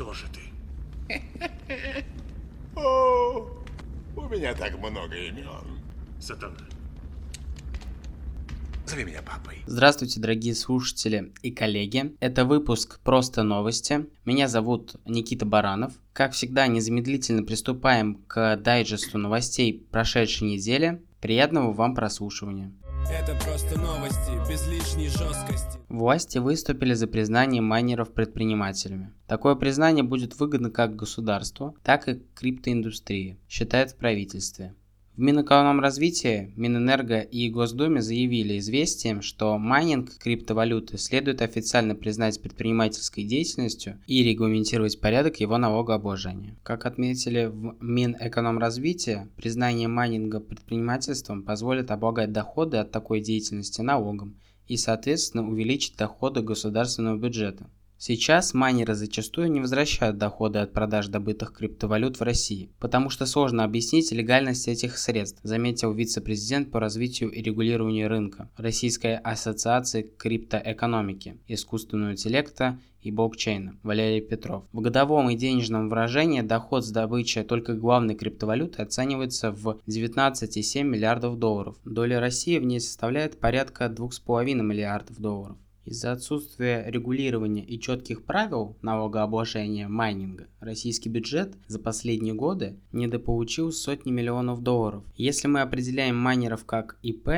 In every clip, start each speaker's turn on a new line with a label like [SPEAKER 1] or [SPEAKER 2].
[SPEAKER 1] Кто же ты?
[SPEAKER 2] О, у меня так много имен.
[SPEAKER 1] Сатана.
[SPEAKER 2] Зови меня папой.
[SPEAKER 3] Здравствуйте, дорогие слушатели и коллеги. Это выпуск «Просто новости». Меня зовут Никита Баранов. Как всегда, незамедлительно приступаем к дайджесту новостей прошедшей недели. Приятного вам прослушивания.
[SPEAKER 4] Это просто новости, без лишней жесткости.
[SPEAKER 3] Власти выступили за признание майнеров предпринимателями. Такое признание будет выгодно как государству, так и криптоиндустрии, считает в правительстве. В Минэкономразвитии, Минэнерго и Госдуме заявили известием, что майнинг криптовалюты следует официально признать предпринимательской деятельностью и регламентировать порядок его налогообложения. Как отметили в Минэкономразвитии, признание майнинга предпринимательством позволит облагать доходы от такой деятельности налогом и, соответственно, увеличить доходы государственного бюджета. Сейчас майнеры зачастую не возвращают доходы от продаж добытых криптовалют в России, потому что сложно объяснить легальность этих средств, заметил вице-президент по развитию и регулированию рынка Российской ассоциации криптоэкономики, искусственного интеллекта и блокчейна Валерий Петров. В годовом и денежном выражении доход с добычи только главной криптовалюты оценивается в 19,7 миллиардов долларов. Доля России в ней составляет порядка 2,5 миллиардов долларов. Из-за отсутствия регулирования и четких правил налогообложения майнинга, российский бюджет за последние годы недополучил сотни миллионов долларов. Если мы определяем майнеров как ИП,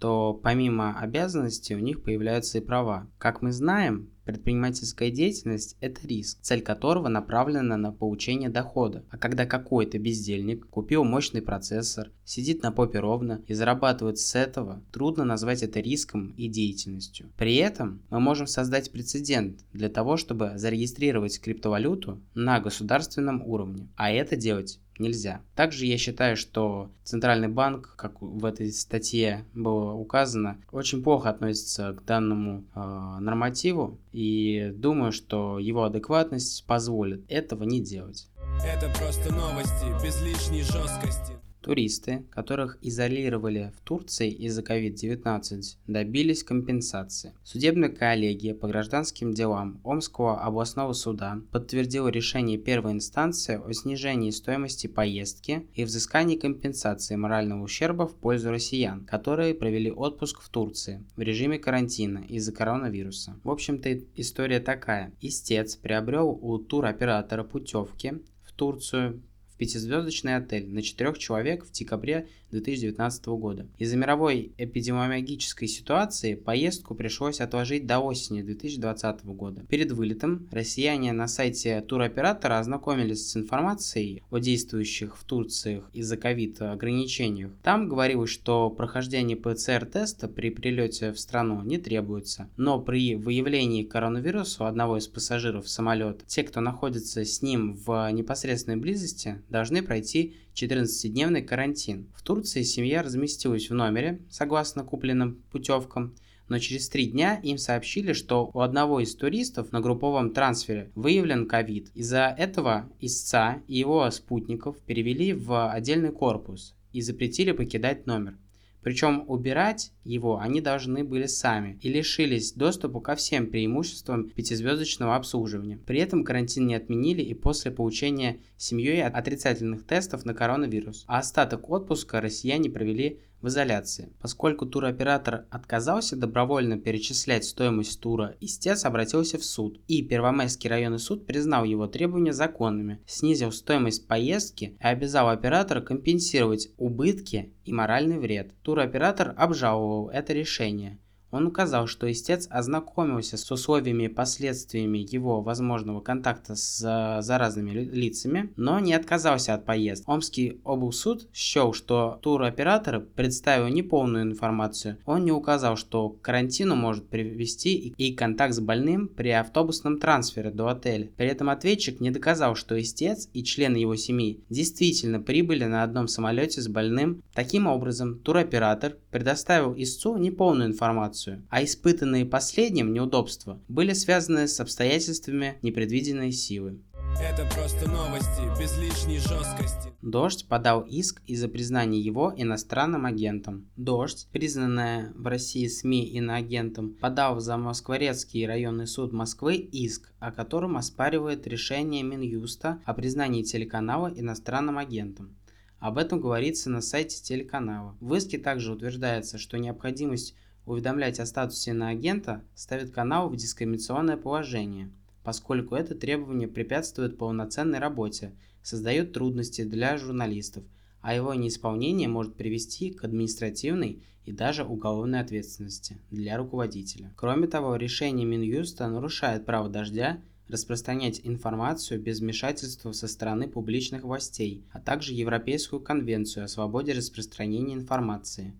[SPEAKER 3] то помимо обязанностей у них появляются и права. Как мы знаем, Предпринимательская деятельность – это риск, цель которого направлена на получение дохода. А когда какой-то бездельник купил мощный процессор, сидит на попе ровно и зарабатывает с этого, трудно назвать это риском и деятельностью. При этом мы можем создать прецедент для того, чтобы зарегистрировать криптовалюту на государственном уровне. А это делать нельзя. Также я считаю, что Центральный банк, как в этой статье было указано, очень плохо относится к данному э, нормативу и думаю, что его адекватность позволит этого не делать.
[SPEAKER 4] Это просто новости, без лишней жесткости.
[SPEAKER 3] Туристы, которых изолировали в Турции из-за COVID-19, добились компенсации. Судебная коллегия по гражданским делам Омского областного суда подтвердила решение первой инстанции о снижении стоимости поездки и взыскании компенсации морального ущерба в пользу россиян, которые провели отпуск в Турции в режиме карантина из-за коронавируса. В общем-то история такая. Истец приобрел у туроператора путевки в Турцию пятизвездочный отель на четырех человек в декабре 2019 года. Из-за мировой эпидемиологической ситуации поездку пришлось отложить до осени 2020 года. Перед вылетом россияне на сайте туроператора ознакомились с информацией о действующих в Турции из-за ковид ограничениях. Там говорилось, что прохождение ПЦР-теста при прилете в страну не требуется, но при выявлении коронавируса у одного из пассажиров самолета, те, кто находится с ним в непосредственной близости, должны пройти 14-дневный карантин. В Турции семья разместилась в номере, согласно купленным путевкам, но через три дня им сообщили, что у одного из туристов на групповом трансфере выявлен ковид. Из-за этого истца и его спутников перевели в отдельный корпус и запретили покидать номер. Причем убирать его они должны были сами и лишились доступа ко всем преимуществам пятизвездочного обслуживания. При этом карантин не отменили и после получения семьей отрицательных тестов на коронавирус. А остаток отпуска россияне провели в изоляции. Поскольку туроператор отказался добровольно перечислять стоимость тура, истец обратился в суд, и Первомайский районный суд признал его требования законными, снизил стоимость поездки и обязал оператора компенсировать убытки и моральный вред. Туроператор обжаловал это решение. Он указал, что истец ознакомился с условиями и последствиями его возможного контакта с заразными лицами, но не отказался от поездки. Омский облсуд счел, что туроператор представил неполную информацию. Он не указал, что к карантину может привести и контакт с больным при автобусном трансфере до отеля. При этом ответчик не доказал, что истец и члены его семьи действительно прибыли на одном самолете с больным. Таким образом, туроператор предоставил истцу неполную информацию информацию, а испытанные последним неудобства были связаны с обстоятельствами непредвиденной силы.
[SPEAKER 4] Это просто новости, без лишней жесткости.
[SPEAKER 3] Дождь подал иск из-за признания его иностранным агентом. Дождь, признанная в России СМИ иноагентом, подал в Замоскворецкий районный суд Москвы иск, о котором оспаривает решение Минюста о признании телеканала иностранным агентом. Об этом говорится на сайте телеканала. В иске также утверждается, что необходимость уведомлять о статусе иноагента ставит канал в дискриминационное положение – поскольку это требование препятствует полноценной работе, создает трудности для журналистов, а его неисполнение может привести к административной и даже уголовной ответственности для руководителя. Кроме того, решение Минюста нарушает право дождя распространять информацию без вмешательства со стороны публичных властей, а также Европейскую конвенцию о свободе распространения информации.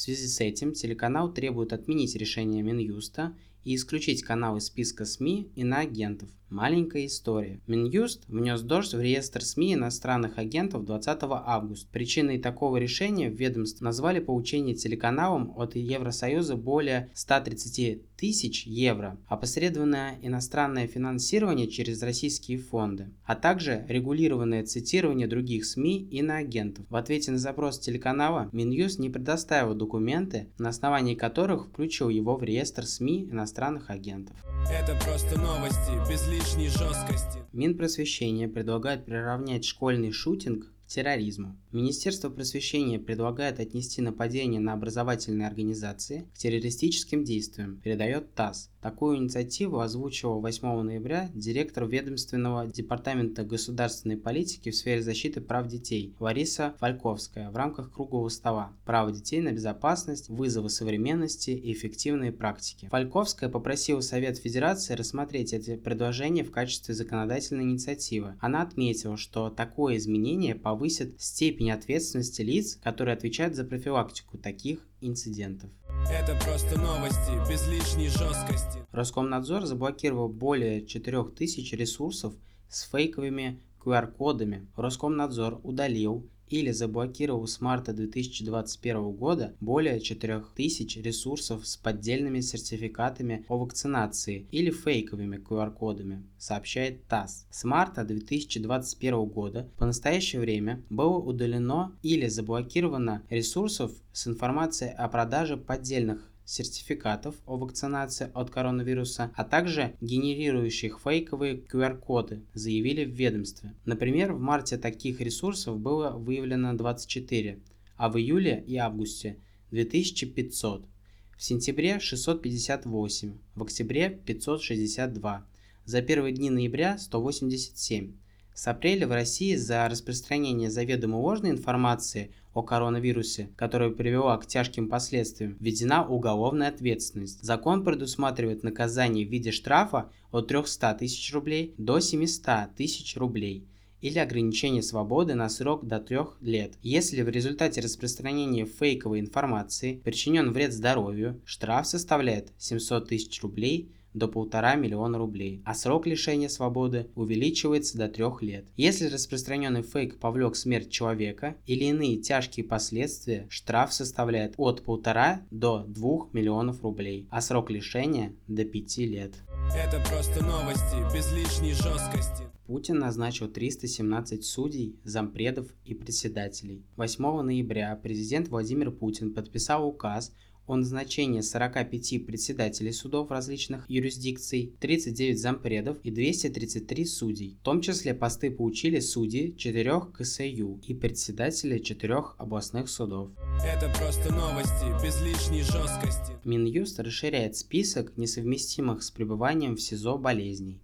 [SPEAKER 3] В связи с этим телеканал требует отменить решение Минюста и исключить канал из списка СМИ иноагентов. Маленькая история. Минюст внес дождь в реестр СМИ иностранных агентов 20 августа. Причиной такого решения в ведомстве назвали получение телеканалом от Евросоюза более 130 тысяч евро, опосредованное иностранное финансирование через российские фонды, а также регулированное цитирование других СМИ и на агентов. В ответе на запрос телеканала Минюст не предоставил документы, на основании которых включил его в реестр СМИ иностранных агентов.
[SPEAKER 4] Это просто новости, без лишней жесткости.
[SPEAKER 3] Минпросвещение предлагает приравнять школьный шутинг к терроризму. Министерство просвещения предлагает отнести нападение на образовательные организации к террористическим действиям, передает ТАСС. Такую инициативу озвучивал 8 ноября директор ведомственного департамента государственной политики в сфере защиты прав детей Лариса Фальковская в рамках круглого стола «Право детей на безопасность, вызовы современности и эффективные практики». Фальковская попросила Совет Федерации рассмотреть эти предложения в качестве законодательной инициативы. Она отметила, что такое изменение повысит степень ответственности лиц, которые отвечают за профилактику таких инцидентов.
[SPEAKER 4] Это просто новости, без лишней жесткости.
[SPEAKER 3] Роскомнадзор заблокировал более 4000 ресурсов с фейковыми QR-кодами. Роскомнадзор удалил или заблокировал с марта 2021 года более 4000 ресурсов с поддельными сертификатами о вакцинации или фейковыми QR-кодами, сообщает ТАСС. С марта 2021 года по настоящее время было удалено или заблокировано ресурсов с информацией о продаже поддельных сертификатов о вакцинации от коронавируса, а также генерирующих фейковые QR-коды, заявили в ведомстве. Например, в марте таких ресурсов было выявлено 24, а в июле и августе 2500. В сентябре 658, в октябре 562, за первые дни ноября 187. С апреля в России за распространение заведомо ложной информации о коронавирусе, которая привела к тяжким последствиям, введена уголовная ответственность. Закон предусматривает наказание в виде штрафа от 300 тысяч рублей до 700 тысяч рублей или ограничение свободы на срок до 3 лет. Если в результате распространения фейковой информации причинен вред здоровью, штраф составляет 700 тысяч рублей до полтора миллиона рублей, а срок лишения свободы увеличивается до трех лет. Если распространенный фейк повлек смерть человека или иные тяжкие последствия, штраф составляет от полтора до двух миллионов рублей, а срок лишения до пяти лет.
[SPEAKER 4] Это просто новости, без лишней жесткости.
[SPEAKER 3] Путин назначил 317 судей, зампредов и председателей. 8 ноября президент Владимир Путин подписал указ о назначении 45 председателей судов различных юрисдикций, 39 зампредов и 233 судей. В том числе посты получили судьи 4 КСЮ и председатели 4 областных судов.
[SPEAKER 4] Это просто новости, без лишней жесткости.
[SPEAKER 3] Минюст расширяет список несовместимых с пребыванием в СИЗО болезней.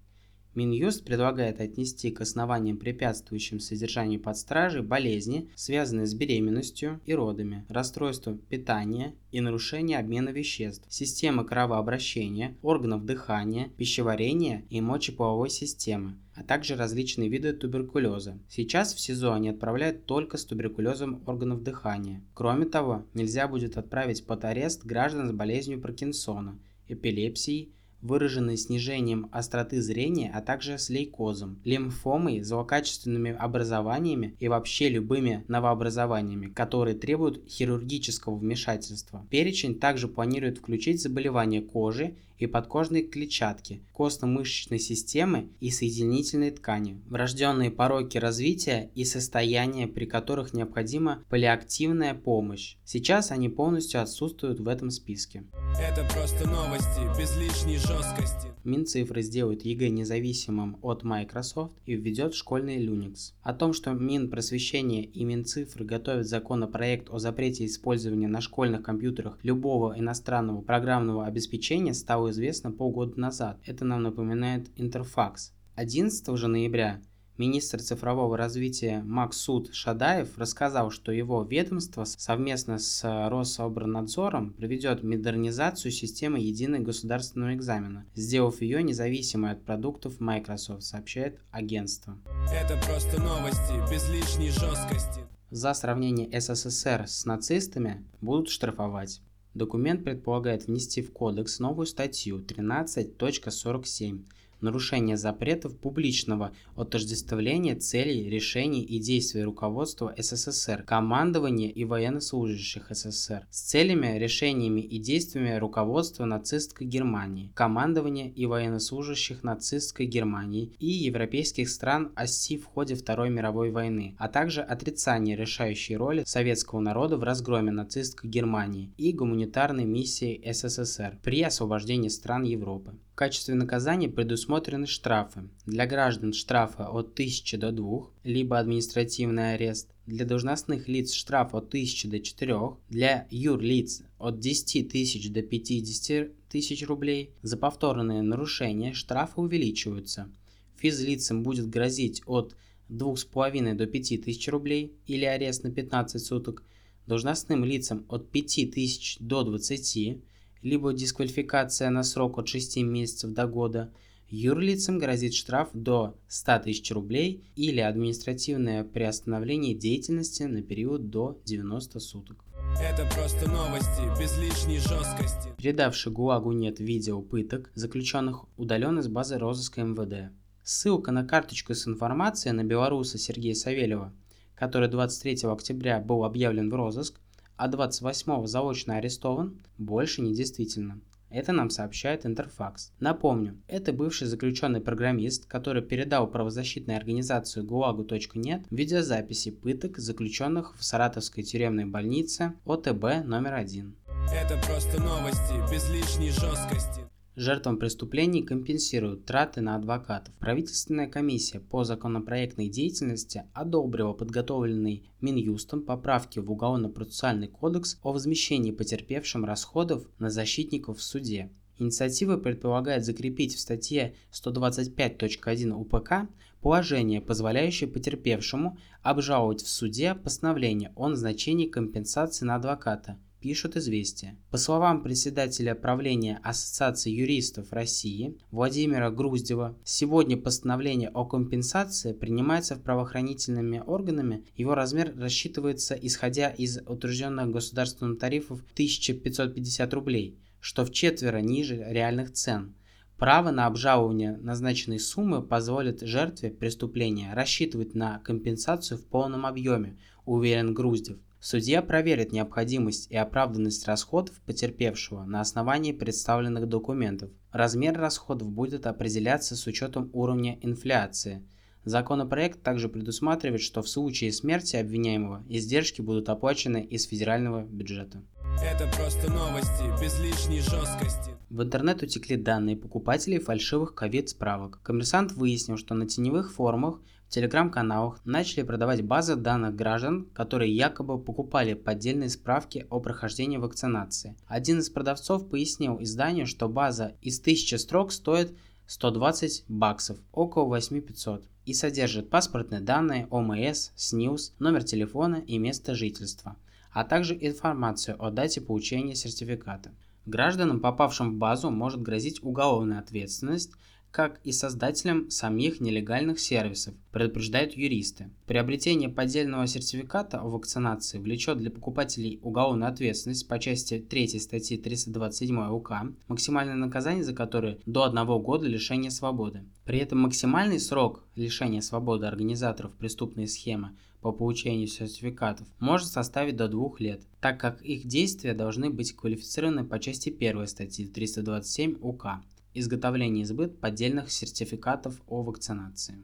[SPEAKER 3] Минюст предлагает отнести к основаниям, препятствующим содержанию под стражей, болезни, связанные с беременностью и родами, расстройство питания и нарушение обмена веществ, системы кровообращения, органов дыхания, пищеварения и мочеполовой системы, а также различные виды туберкулеза. Сейчас в СИЗО они отправляют только с туберкулезом органов дыхания. Кроме того, нельзя будет отправить под арест граждан с болезнью Паркинсона, эпилепсией, выраженной снижением остроты зрения, а также с лейкозом, лимфомой, злокачественными образованиями и вообще любыми новообразованиями, которые требуют хирургического вмешательства. Перечень также планирует включить заболевания кожи и подкожной клетчатки, костно-мышечной системы и соединительной ткани, врожденные пороки развития и состояния, при которых необходима паллиативная помощь. Сейчас они полностью отсутствуют в этом списке.
[SPEAKER 4] Это просто новости, без лишней жесткости.
[SPEAKER 3] Минцифры сделает ЕГЭ независимым от Microsoft и введет школьный Linux. О том, что Минпросвещение и Минцифры готовят законопроект о запрете использования на школьных компьютерах любого иностранного программного обеспечения, стало известно полгода назад. Это нам напоминает Интерфакс. 11 же ноября Министр цифрового развития Максуд Шадаев рассказал, что его ведомство совместно с Рособорнадзором проведет модернизацию системы единого государственного экзамена, сделав ее независимой от продуктов Microsoft, сообщает агентство.
[SPEAKER 4] Это просто новости, без лишней жесткости.
[SPEAKER 3] За сравнение СССР с нацистами будут штрафовать. Документ предполагает внести в кодекс новую статью 13.47 нарушение запретов публичного отождествления целей, решений и действий руководства СССР, командования и военнослужащих СССР с целями, решениями и действиями руководства нацистской Германии, командования и военнослужащих нацистской Германии и европейских стран оси в ходе Второй мировой войны, а также отрицание решающей роли советского народа в разгроме нацистской Германии и гуманитарной миссии СССР при освобождении стран Европы. В качестве наказания предусмотрены штрафы. Для граждан штрафы от 1000 до 2, либо административный арест. Для должностных лиц штраф от 1000 до 4, для юрлиц от 10 тысяч до 50 тысяч рублей. За повторные нарушения штрафы увеличиваются. Физлицам будет грозить от 2,5 до 5 тысяч рублей или арест на 15 суток. Должностным лицам от 5 тысяч до 20 либо дисквалификация на срок от 6 месяцев до года, юрлицам грозит штраф до 100 тысяч рублей или административное приостановление деятельности на период до 90 суток.
[SPEAKER 4] Это просто новости, без лишней жесткости.
[SPEAKER 3] Передавший ГУАГу нет видео пыток, заключенных удален из базы розыска МВД. Ссылка на карточку с информацией на белоруса Сергея Савельева, который 23 октября был объявлен в розыск, а 28-го заочно арестован, больше не действительно. Это нам сообщает Интерфакс. Напомню, это бывший заключенный программист, который передал правозащитной организации guagu.net видеозаписи пыток заключенных в Саратовской тюремной больнице ОТБ номер один.
[SPEAKER 4] Это просто новости, без лишней жесткости.
[SPEAKER 3] Жертвам преступлений компенсируют траты на адвокатов. Правительственная комиссия по законопроектной деятельности одобрила подготовленный Минюстом поправки в Уголовно-процессуальный кодекс о возмещении потерпевшим расходов на защитников в суде. Инициатива предполагает закрепить в статье 125.1 УПК положение, позволяющее потерпевшему обжаловать в суде постановление о назначении компенсации на адвоката – пишут «Известия». По словам председателя правления Ассоциации юристов России Владимира Груздева, сегодня постановление о компенсации принимается в правоохранительными органами, его размер рассчитывается исходя из утвержденных государственных тарифов 1550 рублей, что в четверо ниже реальных цен. Право на обжалование назначенной суммы позволит жертве преступления рассчитывать на компенсацию в полном объеме, уверен Груздев. Судья проверит необходимость и оправданность расходов потерпевшего на основании представленных документов. Размер расходов будет определяться с учетом уровня инфляции. Законопроект также предусматривает, что в случае смерти обвиняемого издержки будут оплачены из федерального бюджета.
[SPEAKER 4] Это просто новости, без лишней жесткости.
[SPEAKER 3] В интернет утекли данные покупателей фальшивых ковид-справок. Коммерсант выяснил, что на теневых форумах телеграм-каналах начали продавать базы данных граждан, которые якобы покупали поддельные справки о прохождении вакцинации. Один из продавцов пояснил изданию, что база из 1000 строк стоит 120 баксов, около 8500, и содержит паспортные данные, ОМС, СНИЛС, номер телефона и место жительства, а также информацию о дате получения сертификата. Гражданам, попавшим в базу, может грозить уголовная ответственность, как и создателям самих нелегальных сервисов, предупреждают юристы. Приобретение поддельного сертификата о вакцинации влечет для покупателей уголовную ответственность по части 3 статьи 327 УК, максимальное наказание за которое до 1 года лишения свободы. При этом максимальный срок лишения свободы организаторов преступной схемы по получению сертификатов может составить до двух лет, так как их действия должны быть квалифицированы по части 1 статьи 327 УК изготовление и сбыт поддельных сертификатов о вакцинации.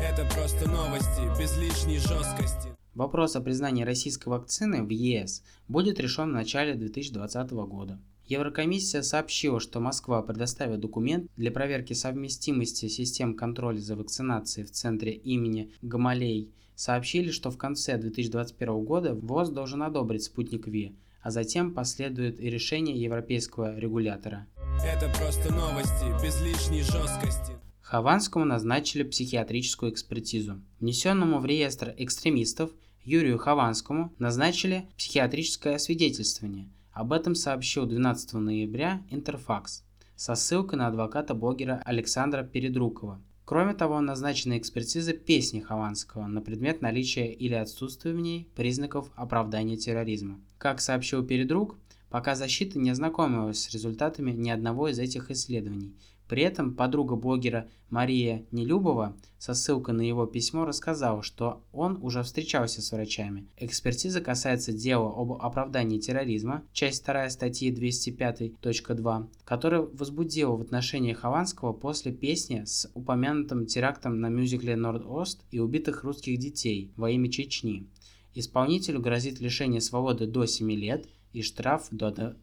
[SPEAKER 4] Это просто новости, без лишней жесткости.
[SPEAKER 3] Вопрос о признании российской вакцины в ЕС будет решен в начале 2020 года. Еврокомиссия сообщила, что Москва предоставит документ для проверки совместимости систем контроля за вакцинацией в центре имени Гамалей. Сообщили, что в конце 2021 года ВОЗ должен одобрить спутник Ви, а затем последует и решение европейского регулятора.
[SPEAKER 4] Это просто новости, без лишней жесткости.
[SPEAKER 3] Хованскому назначили психиатрическую экспертизу. Внесенному в реестр экстремистов Юрию Хованскому назначили психиатрическое освидетельствование. Об этом сообщил 12 ноября Интерфакс со ссылкой на адвоката-блогера Александра Передрукова. Кроме того, назначена экспертиза песни Хованского на предмет наличия или отсутствия в ней признаков оправдания терроризма. Как сообщил Передрук, пока защита не ознакомилась с результатами ни одного из этих исследований. При этом подруга блогера Мария Нелюбова со ссылкой на его письмо рассказала, что он уже встречался с врачами. Экспертиза касается дела об оправдании терроризма, часть 2 статьи 205.2, которая возбудила в отношении Хованского после песни с упомянутым терактом на мюзикле «Норд-Ост» и убитых русских детей во имя Чечни. Исполнителю грозит лишение свободы до 7 лет и штраф до,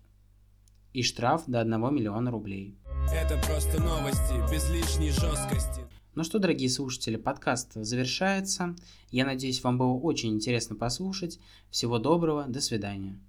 [SPEAKER 3] и штраф до 1 миллиона рублей.
[SPEAKER 4] Это просто новости, без лишней жесткости.
[SPEAKER 3] Ну что, дорогие слушатели, подкаст завершается. Я надеюсь, вам было очень интересно послушать. Всего доброго, до свидания.